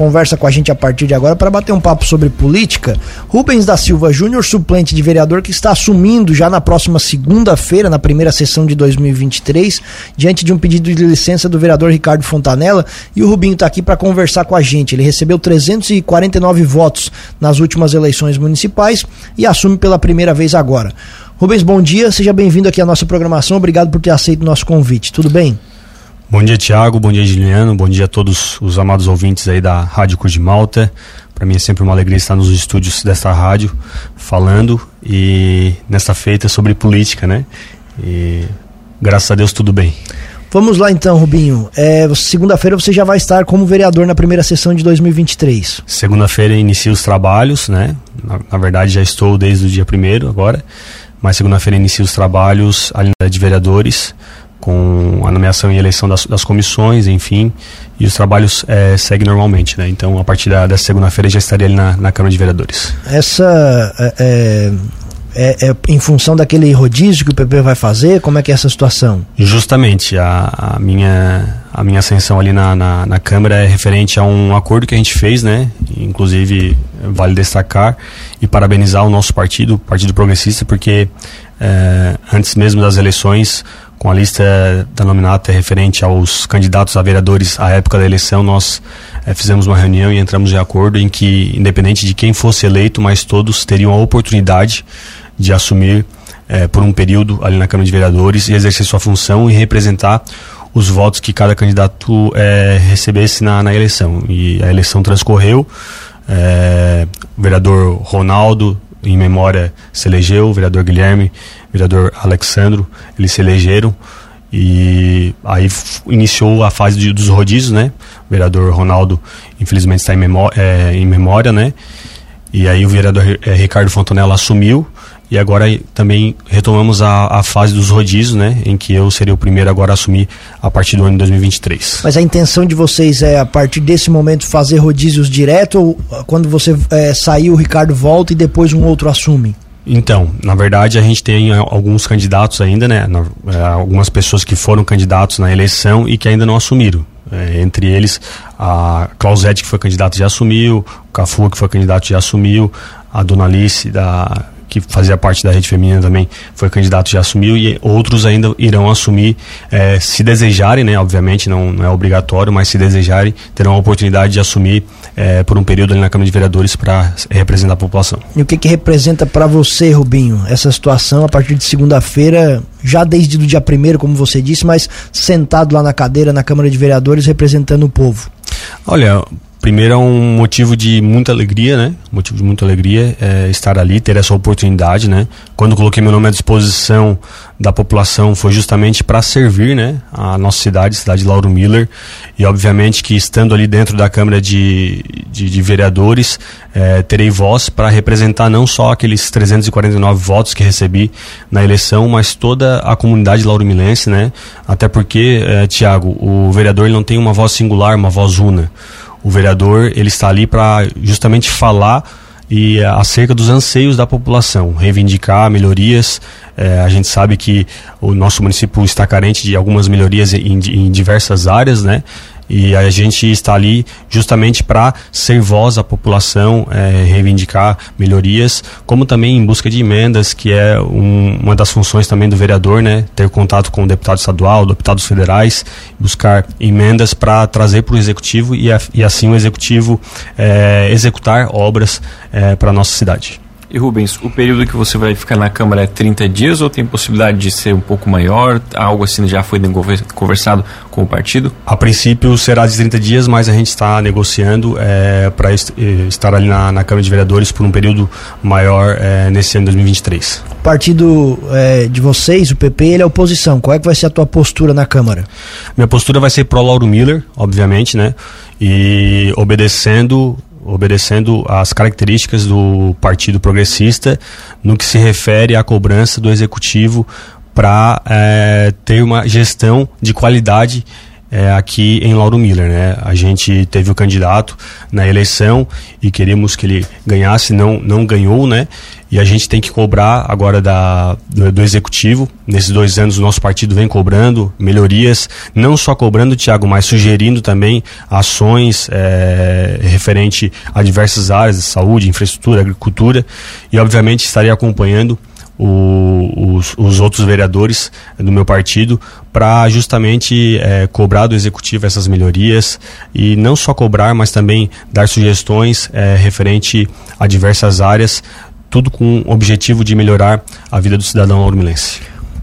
conversa com a gente a partir de agora para bater um papo sobre política. Rubens da Silva Júnior, suplente de vereador, que está assumindo já na próxima segunda-feira, na primeira sessão de 2023, diante de um pedido de licença do vereador Ricardo Fontanella. E o Rubinho está aqui para conversar com a gente. Ele recebeu 349 votos nas últimas eleições municipais e assume pela primeira vez agora. Rubens, bom dia, seja bem-vindo aqui à nossa programação. Obrigado por ter aceito o nosso convite. Tudo bem? Bom dia, Tiago. Bom dia, Juliano. Bom dia a todos os amados ouvintes aí da Rádio Cruz de Malta. Para mim é sempre uma alegria estar nos estúdios desta rádio falando e nesta feita sobre política, né? E graças a Deus tudo bem. Vamos lá então, Rubinho. É, Segunda-feira você já vai estar como vereador na primeira sessão de 2023. Segunda-feira inicio os trabalhos, né? Na, na, verdade já estou desde o dia primeiro agora, mas segunda-feira inicio os trabalhos ali de vereadores com a nomeação e eleição das, das comissões, enfim, e os trabalhos é, seguem normalmente, né? Então, a partir da, dessa segunda-feira já estaria ali na, na Câmara de Vereadores. Essa é, é, é, em função daquele rodízio que o PP vai fazer? Como é que é essa situação? Justamente, a, a minha, a minha ascensão ali na, na, na, Câmara é referente a um acordo que a gente fez, né? Inclusive, vale destacar e parabenizar o nosso partido, o Partido Progressista, porque é, antes mesmo das eleições, com a lista da nominata referente aos candidatos a vereadores à época da eleição, nós é, fizemos uma reunião e entramos de acordo em que, independente de quem fosse eleito, mas todos teriam a oportunidade de assumir é, por um período ali na Câmara de Vereadores e exercer sua função e representar os votos que cada candidato é, recebesse na, na, eleição. E a eleição transcorreu, o vereador Ronaldo, em memória, se elegeu, o vereador Guilherme vereador Alexandro, eles se elegeram e aí iniciou a fase de, dos rodízios, né? O vereador Ronaldo, infelizmente, está em, memória, é, em memória, né? E aí o vereador é, Ricardo Fontanella assumiu e agora também retomamos a, a, fase dos rodízios, né? Em que eu seria o primeiro agora a assumir a partir do ano de 2023. Mas a intenção de vocês é, a partir desse momento, fazer rodízios direto ou quando você é, sair o Ricardo volta e depois um outro assume? Então, na verdade, a gente tem alguns candidatos ainda, né? É, algumas pessoas que foram candidatos na eleição e que ainda não assumiram. É, entre eles, a Clausete, que foi candidato, já assumiu, o Cafu, que foi candidato, já assumiu, a Dona Alice, da que fazia parte da rede feminina também foi candidato já assumiu e outros ainda irão assumir é, se desejarem, né? Obviamente não, não é obrigatório, mas se desejarem terão a oportunidade de assumir é, por um período ali na Câmara de Vereadores para representar a população. E o que, que representa para você, Rubinho, essa situação a partir de segunda-feira, já desde o dia primeiro, como você disse, mas sentado lá na cadeira na Câmara de Vereadores representando o povo? Olha, Primeiro é um motivo de muita alegria, né? motivo de muita alegria é estar ali, ter essa oportunidade, né? Quando coloquei meu nome à disposição da população foi justamente para servir, né? A nossa cidade, cidade de Lauro Miller, e obviamente que estando ali dentro da Câmara de, de, de Vereadores, é, terei voz para representar não só aqueles 349 votos que recebi na eleição, mas toda a comunidade lauromilense, né? Até porque, é, Tiago, o vereador não tem uma voz singular, uma voz una o vereador ele está ali para justamente falar e acerca dos anseios da população, reivindicar melhorias. É, a gente sabe que o nosso município está carente de algumas melhorias em, em diversas áreas, né? E a gente está ali justamente para ser voz à população, é, reivindicar melhorias, como também em busca de emendas, que é um, uma das funções também do vereador, né? Ter contato com o deputado estadual, deputados federais, buscar emendas para trazer para o executivo e, a, e, assim o executivo é, executar obras é, para a nossa cidade. E Rubens, o período que você vai ficar na Câmara é 30 dias ou tem possibilidade de ser um pouco maior? Algo assim já foi conversado com o partido? A princípio será de 30 dias, mas a gente está negociando é, para est eh, estar ali na, na, Câmara de Vereadores por um período maior é, nesse ano de 2023. O partido é, de vocês, o PP, ele é oposição. Qual é que vai ser a tua postura na Câmara? Minha postura vai ser pro Lauro Miller, obviamente, né? E obedecendo obedecendo às características do Partido Progressista no que se refere à cobrança do Executivo para é, ter uma gestão de qualidade é, aqui em Lauro Miller, né? A gente teve o candidato na eleição e queríamos que ele ganhasse, não, não ganhou, né? E a gente tem que cobrar agora da, do, do, executivo. Nesses dois anos o nosso partido vem cobrando melhorias, não só cobrando, Tiago, mas sugerindo também ações é, referente a diversas áreas de saúde, infraestrutura, agricultura. E obviamente estarei acompanhando o, os, os, outros vereadores do meu partido para justamente é, cobrar do executivo essas melhorias e não só cobrar, mas também dar sugestões é, referente a diversas áreas, tudo com o objetivo de melhorar a vida do cidadão aurmilense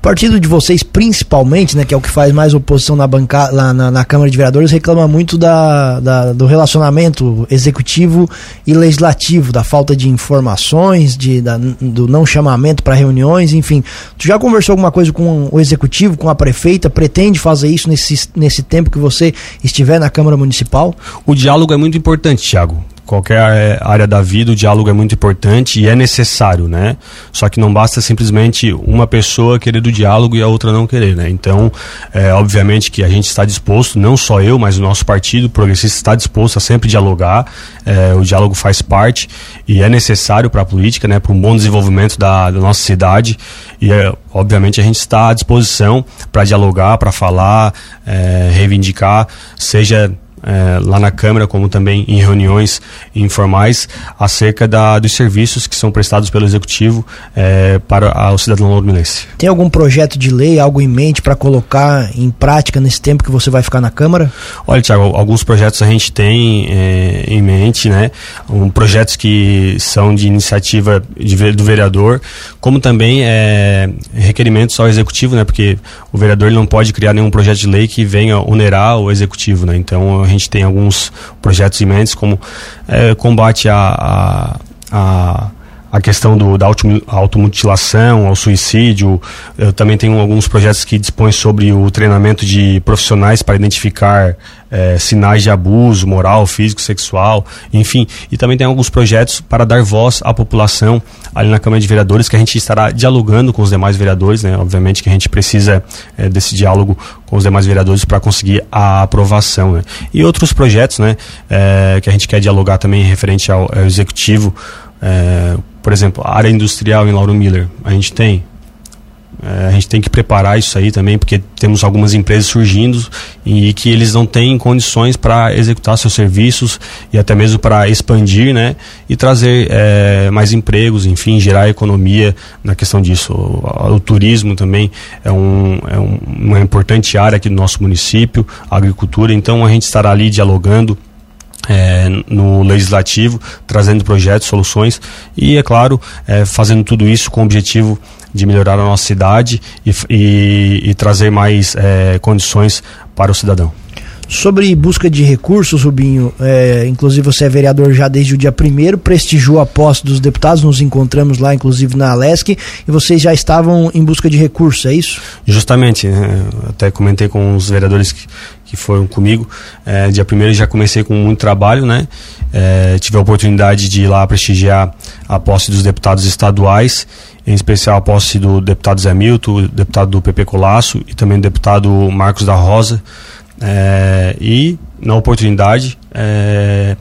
partido de vocês, principalmente, né, que é o que faz mais oposição na, banca, lá na, na Câmara de Vereadores, reclama muito da, da, do relacionamento executivo e legislativo, da falta de informações, de, da, do não chamamento para reuniões, enfim. Tu já conversou alguma coisa com o executivo, com a prefeita? Pretende fazer isso nesse, nesse tempo que você estiver na Câmara Municipal? O diálogo é muito importante, Tiago qualquer é, área da vida, o diálogo é muito importante e é necessário, né? Só que não basta simplesmente uma pessoa querer do diálogo e a outra não querer, né? Então, é, obviamente que a gente está disposto, não só eu, mas o nosso partido progressista está disposto a sempre dialogar. É, o diálogo faz parte e é necessário para a política, né? Para um bom desenvolvimento da, da nossa cidade e é, obviamente a gente está à disposição para dialogar, para falar, é, reivindicar, seja é, lá na Câmara, como também em reuniões informais, acerca da, dos serviços que são prestados pelo Executivo é, para o cidadão lormilense. Tem algum projeto de lei, algo em mente para colocar em prática nesse tempo que você vai ficar na Câmara? Olha, Tiago, alguns projetos a gente tem é, em mente, né? Um, projetos que são de iniciativa de, do vereador, como também requerimentos ao Executivo, né? Porque o vereador não pode criar nenhum projeto de lei que venha onerar o Executivo, né? Então, a gente tem alguns projetos mente, como é, combate a, a, a a questão do, da automutilação, ao suicídio. Eu também tenho alguns projetos que dispõem sobre o treinamento de profissionais para identificar é, sinais de abuso moral, físico, sexual, enfim. E também tem alguns projetos para dar voz à população ali na Câmara de Vereadores, que a gente estará dialogando com os demais vereadores, né? Obviamente que a gente precisa é, desse diálogo com os demais vereadores para conseguir a aprovação, né? E outros projetos, né? É, que a gente quer dialogar também referente ao, ao executivo, é, por exemplo, a área industrial em Lauro Miller, a gente tem. É, a gente tem que preparar isso aí também, porque temos algumas empresas surgindo e que eles não têm condições para executar seus serviços e até mesmo para expandir, né? E trazer é, mais empregos, enfim, gerar economia na questão disso. O, o turismo também é, um, é um, uma importante área aqui do nosso município, a agricultura, então a gente estará ali dialogando é, no legislativo, trazendo projetos, soluções e, é claro, é, fazendo tudo isso com o objetivo de melhorar a nossa cidade e, e, e trazer mais é, condições para o cidadão. Sobre busca de recursos, Rubinho, é, inclusive você é vereador já desde o dia primeiro, prestigiou a posse dos deputados, nos encontramos lá, inclusive na Alesc, e vocês já estavam em busca de recursos, é isso? Justamente, né? até comentei com os vereadores que, que foram comigo. É, dia primeiro já comecei com muito trabalho, né? É, tive a oportunidade de ir lá prestigiar a posse dos deputados estaduais, em especial a posse do deputado Zé Milton, deputado do PP Colasso e também do deputado Marcos da Rosa. É, e na oportunidade é,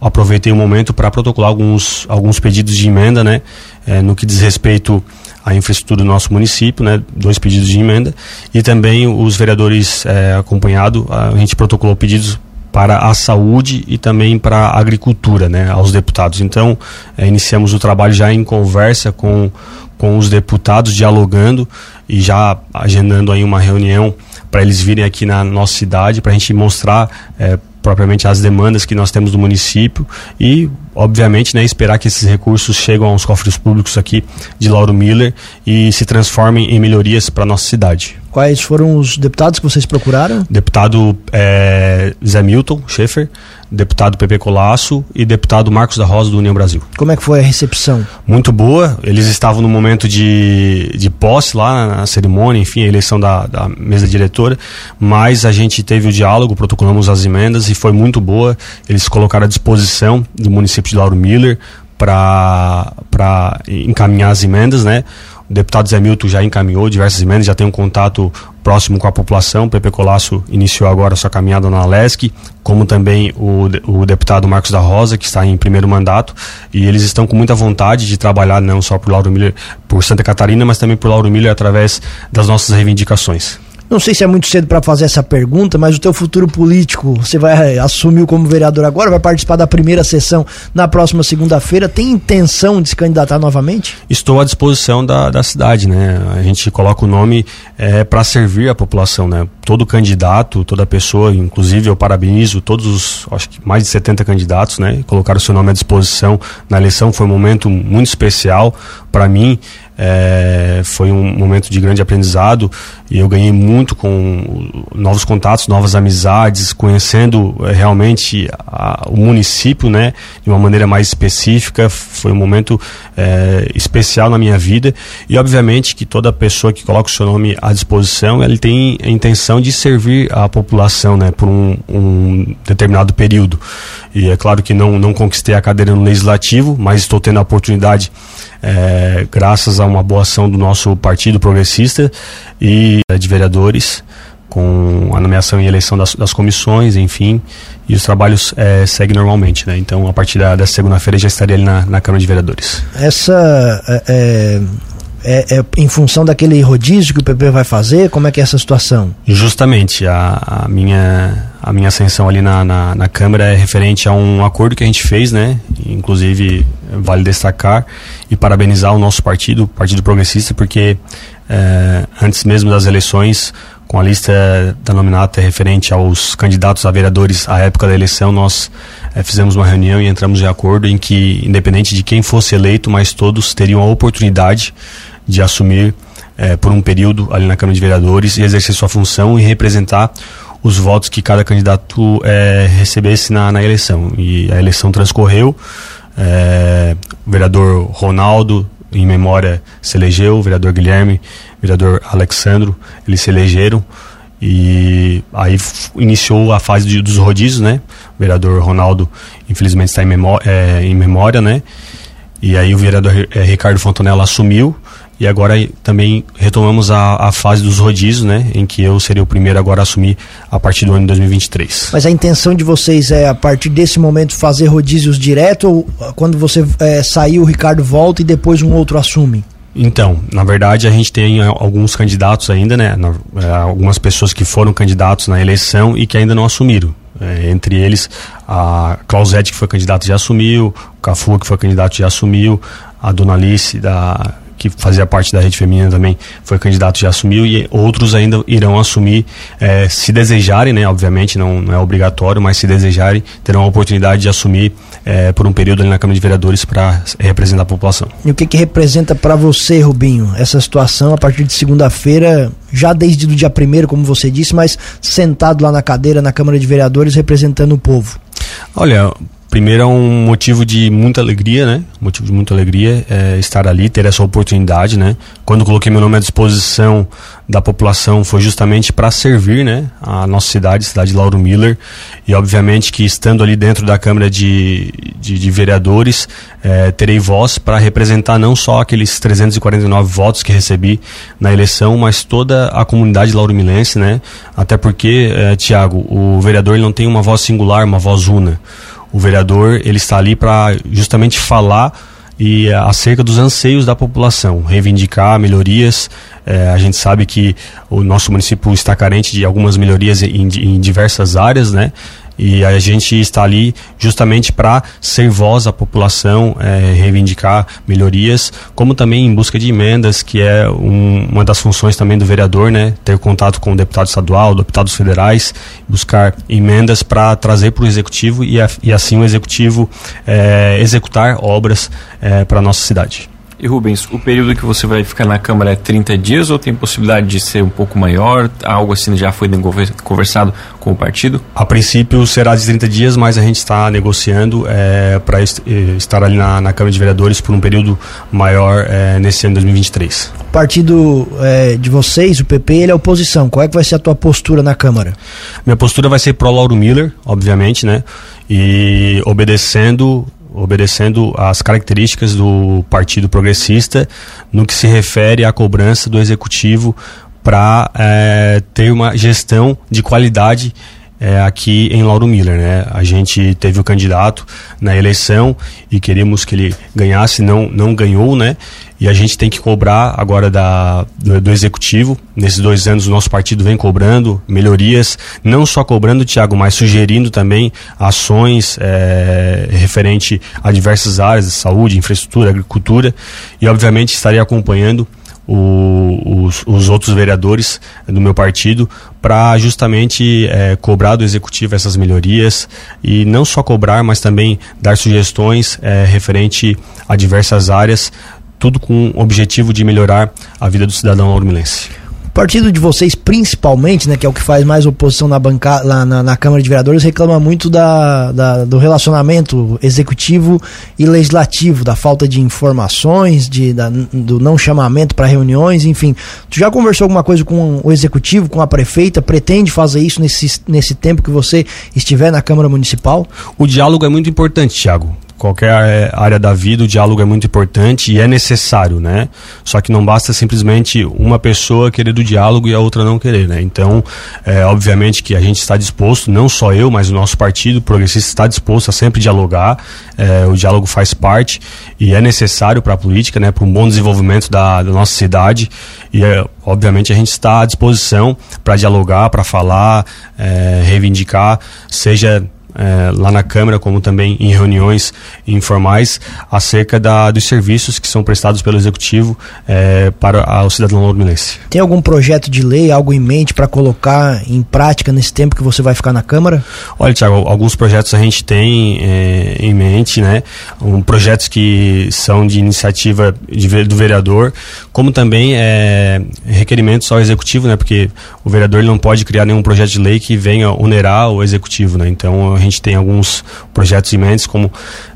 aproveitei o momento para protocolar alguns, alguns pedidos de emenda, né, é, no que diz respeito à infraestrutura do nosso município, né, dois pedidos de emenda, e também os vereadores é, acompanhado, a gente protocolou pedidos para a saúde e também para a agricultura, né, aos deputados. Então, é, iniciamos o trabalho já em conversa com, com os deputados, dialogando e já agendando aí uma reunião para eles virem aqui na nossa cidade, para a gente mostrar é, propriamente as demandas que nós temos do município e, obviamente, né, esperar que esses recursos cheguem aos cofres públicos aqui de Lauro Miller e se transformem em melhorias para nossa cidade. Quais foram os deputados que vocês procuraram? Deputado é, Zé Milton Schaefer, deputado Pepe Colasso e deputado Marcos da Rosa do União Brasil. Como é que foi a recepção? Muito boa. Eles estavam no momento de, de posse lá na cerimônia, enfim, a eleição da, da mesa diretora, mas a gente teve o diálogo, protocolamos as emendas e foi muito boa. Eles colocaram à disposição do município de Lauro Miller para encaminhar as emendas, né? O deputado Zé Milton já encaminhou diversas emendas, já tem um contato próximo com a população. O Pepe Colasso iniciou agora sua caminhada na Alesc, como também o, o deputado Marcos da Rosa, que está em primeiro mandato, e eles estão com muita vontade de trabalhar não só por Lauro Miller, por Santa Catarina, mas também por Lauro Miller através das nossas reivindicações. Não sei se é muito cedo para fazer essa pergunta, mas o teu futuro político, você vai assumir como vereador agora, vai participar da primeira sessão na próxima segunda-feira. Tem intenção de se candidatar novamente? Estou à disposição da, da cidade, né? A gente coloca o nome é, para servir a população, né? Todo candidato, toda pessoa, inclusive eu parabenizo todos os, acho que mais de 70 candidatos, né? Colocaram o seu nome à disposição na eleição, foi um momento muito especial para mim. É, foi um momento de grande aprendizado e eu ganhei muito com novos contatos, novas amizades, conhecendo é, realmente a, o município, né, de uma maneira mais específica. Foi um momento é, especial na minha vida e obviamente que toda pessoa que coloca o seu nome à disposição, ele tem a intenção de servir a população, né, por um, um determinado período. E é claro que não não conquistei a cadeira no legislativo, mas estou tendo a oportunidade é, graças a uma boa ação do nosso Partido Progressista e é, de vereadores, com a nomeação e eleição das, das comissões, enfim, e os trabalhos é, seguem normalmente, né? Então, a partir da, da segunda-feira já estaria ali na, na Câmara de Vereadores. Essa é, é, é, em função daquele rodízio que o PP vai fazer? Como é que é essa situação? Justamente, a, a minha a minha ascensão ali na, na, na, Câmara é referente a um acordo que a gente fez, né? Inclusive, vale destacar e parabenizar o nosso partido, o Partido Progressista, porque é, antes mesmo das eleições, com a lista da nominata referente aos candidatos a vereadores à época da eleição, nós é, fizemos uma reunião e entramos em acordo em que, independente de quem fosse eleito, mas todos teriam a oportunidade de assumir é, por um período ali na Câmara de Vereadores e exercer sua função e representar os votos que cada candidato é, recebesse na, na, eleição. E a eleição transcorreu, é, o vereador Ronaldo, em memória, se elegeu, o vereador Guilherme, o vereador Alexandro, eles se elegeram. E aí iniciou a fase de, dos rodízios, né? O vereador Ronaldo, infelizmente, está em memória, é, em memória né? E aí o vereador Ricardo Fontanella assumiu e agora também retomamos a, a, fase dos rodízios, né? Em que eu seria o primeiro agora a assumir a partir do ano de 2023. Mas a intenção de vocês é, a partir desse momento, fazer rodízios direto ou ah, quando você é, sair, o Ricardo volta e depois um outro assume? Então, na verdade, a gente tem alguns candidatos ainda, né? É, algumas pessoas que foram candidatos na eleição e que ainda não assumiram. É, entre eles, a Clausete, que foi candidato, já assumiu, o Cafu, que foi candidato, já assumiu, a Dona Alice, da que fazia parte da rede feminina também foi candidato já assumiu e outros ainda irão assumir é, se desejarem, né? Obviamente não, não, é obrigatório, mas se desejarem terão a oportunidade de assumir é, por um período ali na Câmara de Vereadores para representar a população. E o que que representa para você, Rubinho, essa situação a partir de segunda-feira, já desde o dia primeiro, como você disse, mas sentado lá na cadeira na Câmara de Vereadores representando o povo? Olha, Primeiro é um motivo de muita alegria, né? Motivo de muita alegria é estar ali, ter essa oportunidade, né? Quando coloquei meu nome à disposição da população foi justamente para servir, né? A nossa cidade, cidade de Lauro Miller, e obviamente que estando ali dentro da Câmara de, de, de Vereadores, é, terei voz para representar não só aqueles 349 votos que recebi na eleição, mas toda a comunidade lauromilense, né? Até porque, é, Tiago, o vereador ele não tem uma voz singular, uma voz una o vereador ele está ali para justamente falar e eh, acerca dos anseios da população, reivindicar melhorias. É, a gente sabe que o nosso município está carente de algumas melhorias em, em diversas áreas, né? E a gente está ali justamente para ser voz à população, é, reivindicar melhorias, como também em busca de emendas, que é um, uma das funções também do vereador, né? Ter contato com o deputado estadual, deputados federais, buscar emendas para trazer para o executivo e, e, assim o executivo é, executar obras é, para nossa cidade. E Rubens, o período que você vai ficar na Câmara é 30 dias ou tem possibilidade de ser um pouco maior? Algo assim já foi conversado com o partido? A princípio será de 30 dias, mas a gente está negociando é, para est eh, estar ali na, na, Câmara de Vereadores por um período maior é, nesse ano de 2023. O partido é, de vocês, o PP, ele é oposição. Qual é que vai ser a tua postura na Câmara? Minha postura vai ser pro Lauro Miller, obviamente, né? E obedecendo obedecendo às características do Partido Progressista no que se refere à cobrança do Executivo para é, ter uma gestão de qualidade é, aqui em Lauro Miller. Né? A gente teve o candidato na eleição e queríamos que ele ganhasse, não, não ganhou, né? E a gente tem que cobrar agora da, do, do, executivo. Nesses dois anos o nosso partido vem cobrando melhorias, não só cobrando, Tiago, mas sugerindo também ações é, referente a diversas áreas, saúde, infraestrutura, agricultura. E obviamente estarei acompanhando o, os, os, outros vereadores do meu partido para justamente é, cobrar do executivo essas melhorias e não só cobrar, mas também dar sugestões é, referente a diversas áreas, tudo com o objetivo de melhorar a vida do cidadão aurumilense partido de vocês, principalmente, né, que é o que faz mais oposição na, banca, lá na, na Câmara de Vereadores, reclama muito da, da, do relacionamento executivo e legislativo, da falta de informações, de, da, do não chamamento para reuniões, enfim. Tu já conversou alguma coisa com o executivo, com a prefeita? Pretende fazer isso nesse, nesse tempo que você estiver na Câmara Municipal? O diálogo é muito importante, Thiago qualquer é, área da vida, o diálogo é muito importante e é necessário, né? Só que não basta simplesmente uma pessoa querer do diálogo e a outra não querer, né? Então, é, obviamente que a gente está disposto, não só eu, mas o nosso partido progressista está disposto a sempre dialogar. É, o diálogo faz parte e é necessário para a política, né? Para um bom desenvolvimento da, da nossa cidade e é, obviamente a gente está à disposição para dialogar, para falar, reivindicar, seja é, lá na Câmara, como também em reuniões informais, acerca da, dos serviços que são prestados pelo Executivo é, para o cidadão lormilense. Tem algum projeto de lei, algo em mente para colocar em prática nesse tempo que você vai ficar na Câmara? Olha, Tiago, alguns projetos a gente tem é, em mente, né? Um, projetos que são de iniciativa de, do vereador, como também é, requerimentos ao Executivo, né? Porque o vereador não pode criar nenhum projeto de lei que venha onerar o Executivo, né? Então, gente tem alguns projetos em mente, como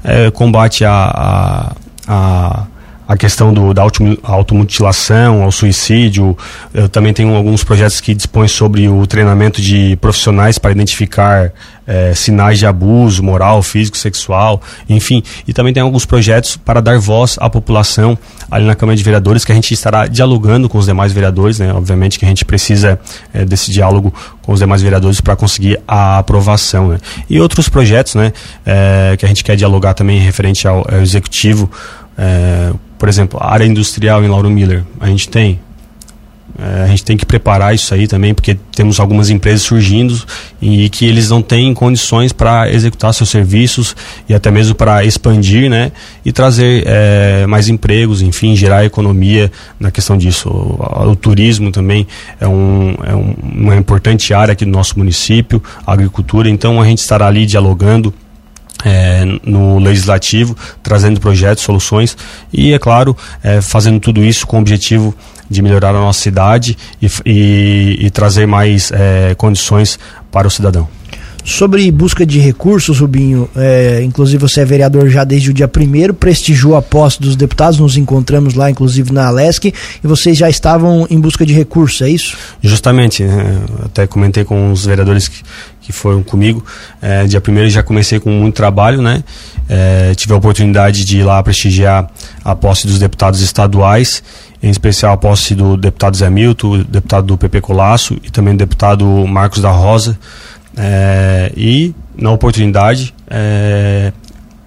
é, combate a, a, a a questão do, da automutilação, ao suicídio. Eu também tenho alguns projetos que dispõem sobre o treinamento de profissionais para identificar é, sinais de abuso moral, físico, sexual, enfim. E também tem alguns projetos para dar voz à população ali na Câmara de Vereadores, que a gente estará dialogando com os demais vereadores, né? Obviamente que a gente precisa é, desse diálogo com os demais vereadores para conseguir a aprovação, né? E outros projetos, né? É, que a gente quer dialogar também referente ao, ao executivo, é, por exemplo, a área industrial em Lauro Miller, a gente tem. É, a gente tem que preparar isso aí também, porque temos algumas empresas surgindo e que eles não têm condições para executar seus serviços e até mesmo para expandir, né? E trazer é, mais empregos, enfim, gerar economia na questão disso. O, o turismo também é, um, é um, uma importante área aqui do nosso município, a agricultura, então a gente estará ali dialogando é, no legislativo, trazendo projetos, soluções e, é claro, é, fazendo tudo isso com o objetivo de melhorar a nossa cidade e, e, e trazer mais é, condições para o cidadão. Sobre busca de recursos, Rubinho, é, inclusive você é vereador já desde o dia primeiro, prestigiou a posse dos deputados, nos encontramos lá, inclusive na Alesc, e vocês já estavam em busca de recursos, é isso? Justamente, né? até comentei com os vereadores que, que foram comigo. É, dia primeiro já comecei com muito trabalho, né? É, tive a oportunidade de ir lá prestigiar a posse dos deputados estaduais, em especial a posse do deputado Zé Milton, deputado do PP Colasso e também do deputado Marcos da Rosa. É, e na oportunidade é,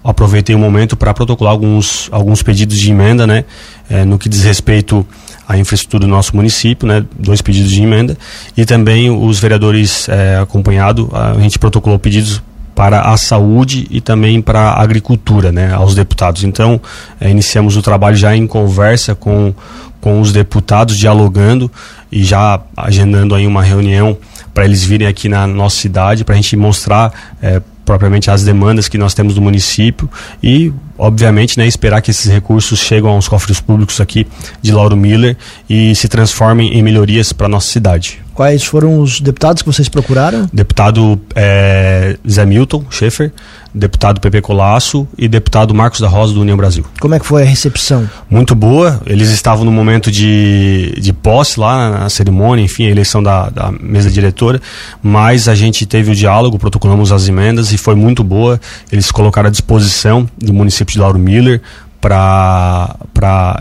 aproveitei o momento para protocolar alguns, alguns pedidos de emenda, né? É, no que diz respeito à infraestrutura do nosso município, né? Dois pedidos de emenda e também os vereadores é, acompanhado, a gente protocolou pedidos para a saúde e também para a agricultura, né? Aos deputados. Então, é, iniciamos o trabalho já em conversa com com os deputados dialogando e já agendando aí uma reunião para eles virem aqui na nossa cidade, para a gente mostrar é, propriamente as demandas que nós temos do município e, obviamente, né, esperar que esses recursos cheguem aos cofres públicos aqui de Lauro Miller e se transformem em melhorias para nossa cidade. Quais foram os deputados que vocês procuraram? Deputado é, Zé Milton Schaefer, deputado Pepe Colasso e deputado Marcos da Rosa do União Brasil. Como é que foi a recepção? Muito boa. Eles estavam no momento de, de posse lá na cerimônia, enfim, a eleição da, da mesa diretora, mas a gente teve o diálogo, protocolamos as emendas e foi muito boa. Eles colocaram à disposição do município de Lauro Miller para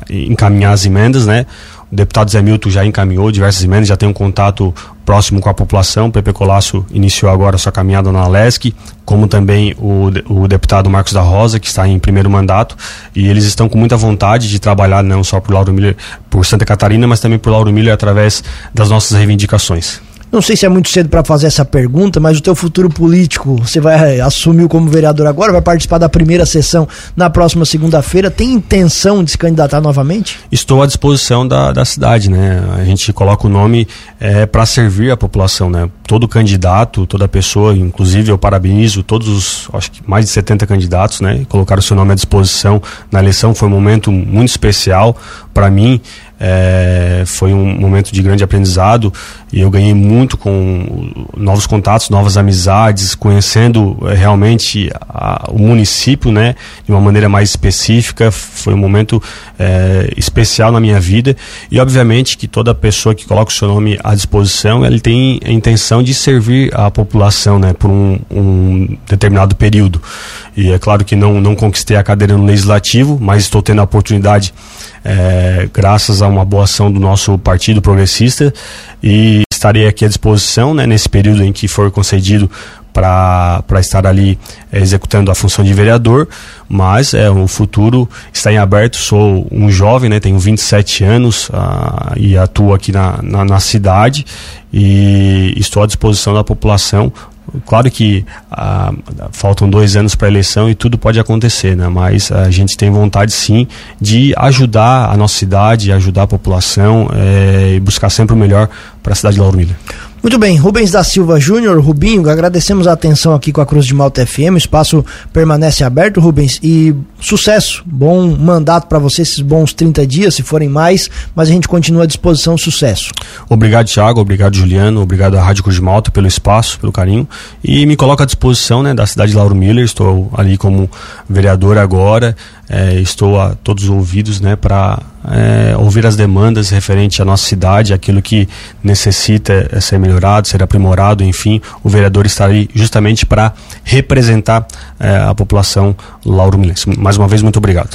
encaminhar as emendas, né? O deputado Zé Milton já encaminhou diversas emendas, já tem um contato próximo com a população. O Pepe Colasso iniciou agora sua caminhada na Alesc, como também o, o deputado Marcos da Rosa, que está em primeiro mandato. E eles estão com muita vontade de trabalhar não só por Lauro Miller, por Santa Catarina, mas também por Lauro Miller através das nossas reivindicações. Não sei se é muito cedo para fazer essa pergunta, mas o teu futuro político, você vai assumir como vereador agora, vai participar da primeira sessão na próxima segunda-feira. Tem intenção de se candidatar novamente? Estou à disposição da, da cidade, né? A gente coloca o nome é, para servir a população, né? Todo candidato, toda pessoa, inclusive eu parabenizo todos os, acho que mais de 70 candidatos, né? Colocaram o seu nome à disposição na eleição, foi um momento muito especial para mim. É, foi um momento de grande aprendizado e eu ganhei muito com novos contatos, novas amizades, conhecendo é, realmente a, o município, né, de uma maneira mais específica. Foi um momento é, especial na minha vida e obviamente que toda pessoa que coloca o seu nome à disposição, ele tem a intenção de servir a população, né, por um, um determinado período. E é claro que não não conquistei a cadeira no legislativo, mas estou tendo a oportunidade é, graças a uma boa ação do nosso Partido Progressista. E estarei aqui à disposição né, nesse período em que for concedido para estar ali é, executando a função de vereador, mas é, o futuro está em aberto. Sou um jovem, né, tenho 27 anos ah, e atuo aqui na, na, na cidade. E estou à disposição da população Claro que ah, faltam dois anos para a eleição e tudo pode acontecer, né? mas a gente tem vontade sim de ajudar a nossa cidade, ajudar a população é, e buscar sempre o melhor para a cidade de Lauro Miller. Muito bem, Rubens da Silva Júnior, Rubinho, agradecemos a atenção aqui com a Cruz de Malta FM, o espaço permanece aberto, Rubens, e sucesso, bom mandato para você, esses bons 30 dias, se forem mais, mas a gente continua à disposição, sucesso. Obrigado, Thiago, obrigado, Juliano, obrigado à Rádio Cruz de Malta pelo espaço, pelo carinho, e me coloco à disposição né, da cidade de Lauro Miller, estou ali como vereador agora, é, estou a todos os ouvidos né, para é, ouvir as demandas referente à nossa cidade, aquilo que necessita ser melhorado, ser aprimorado, enfim, o vereador está ali justamente para representar é, a população laurumilense. Mais uma vez, muito obrigado.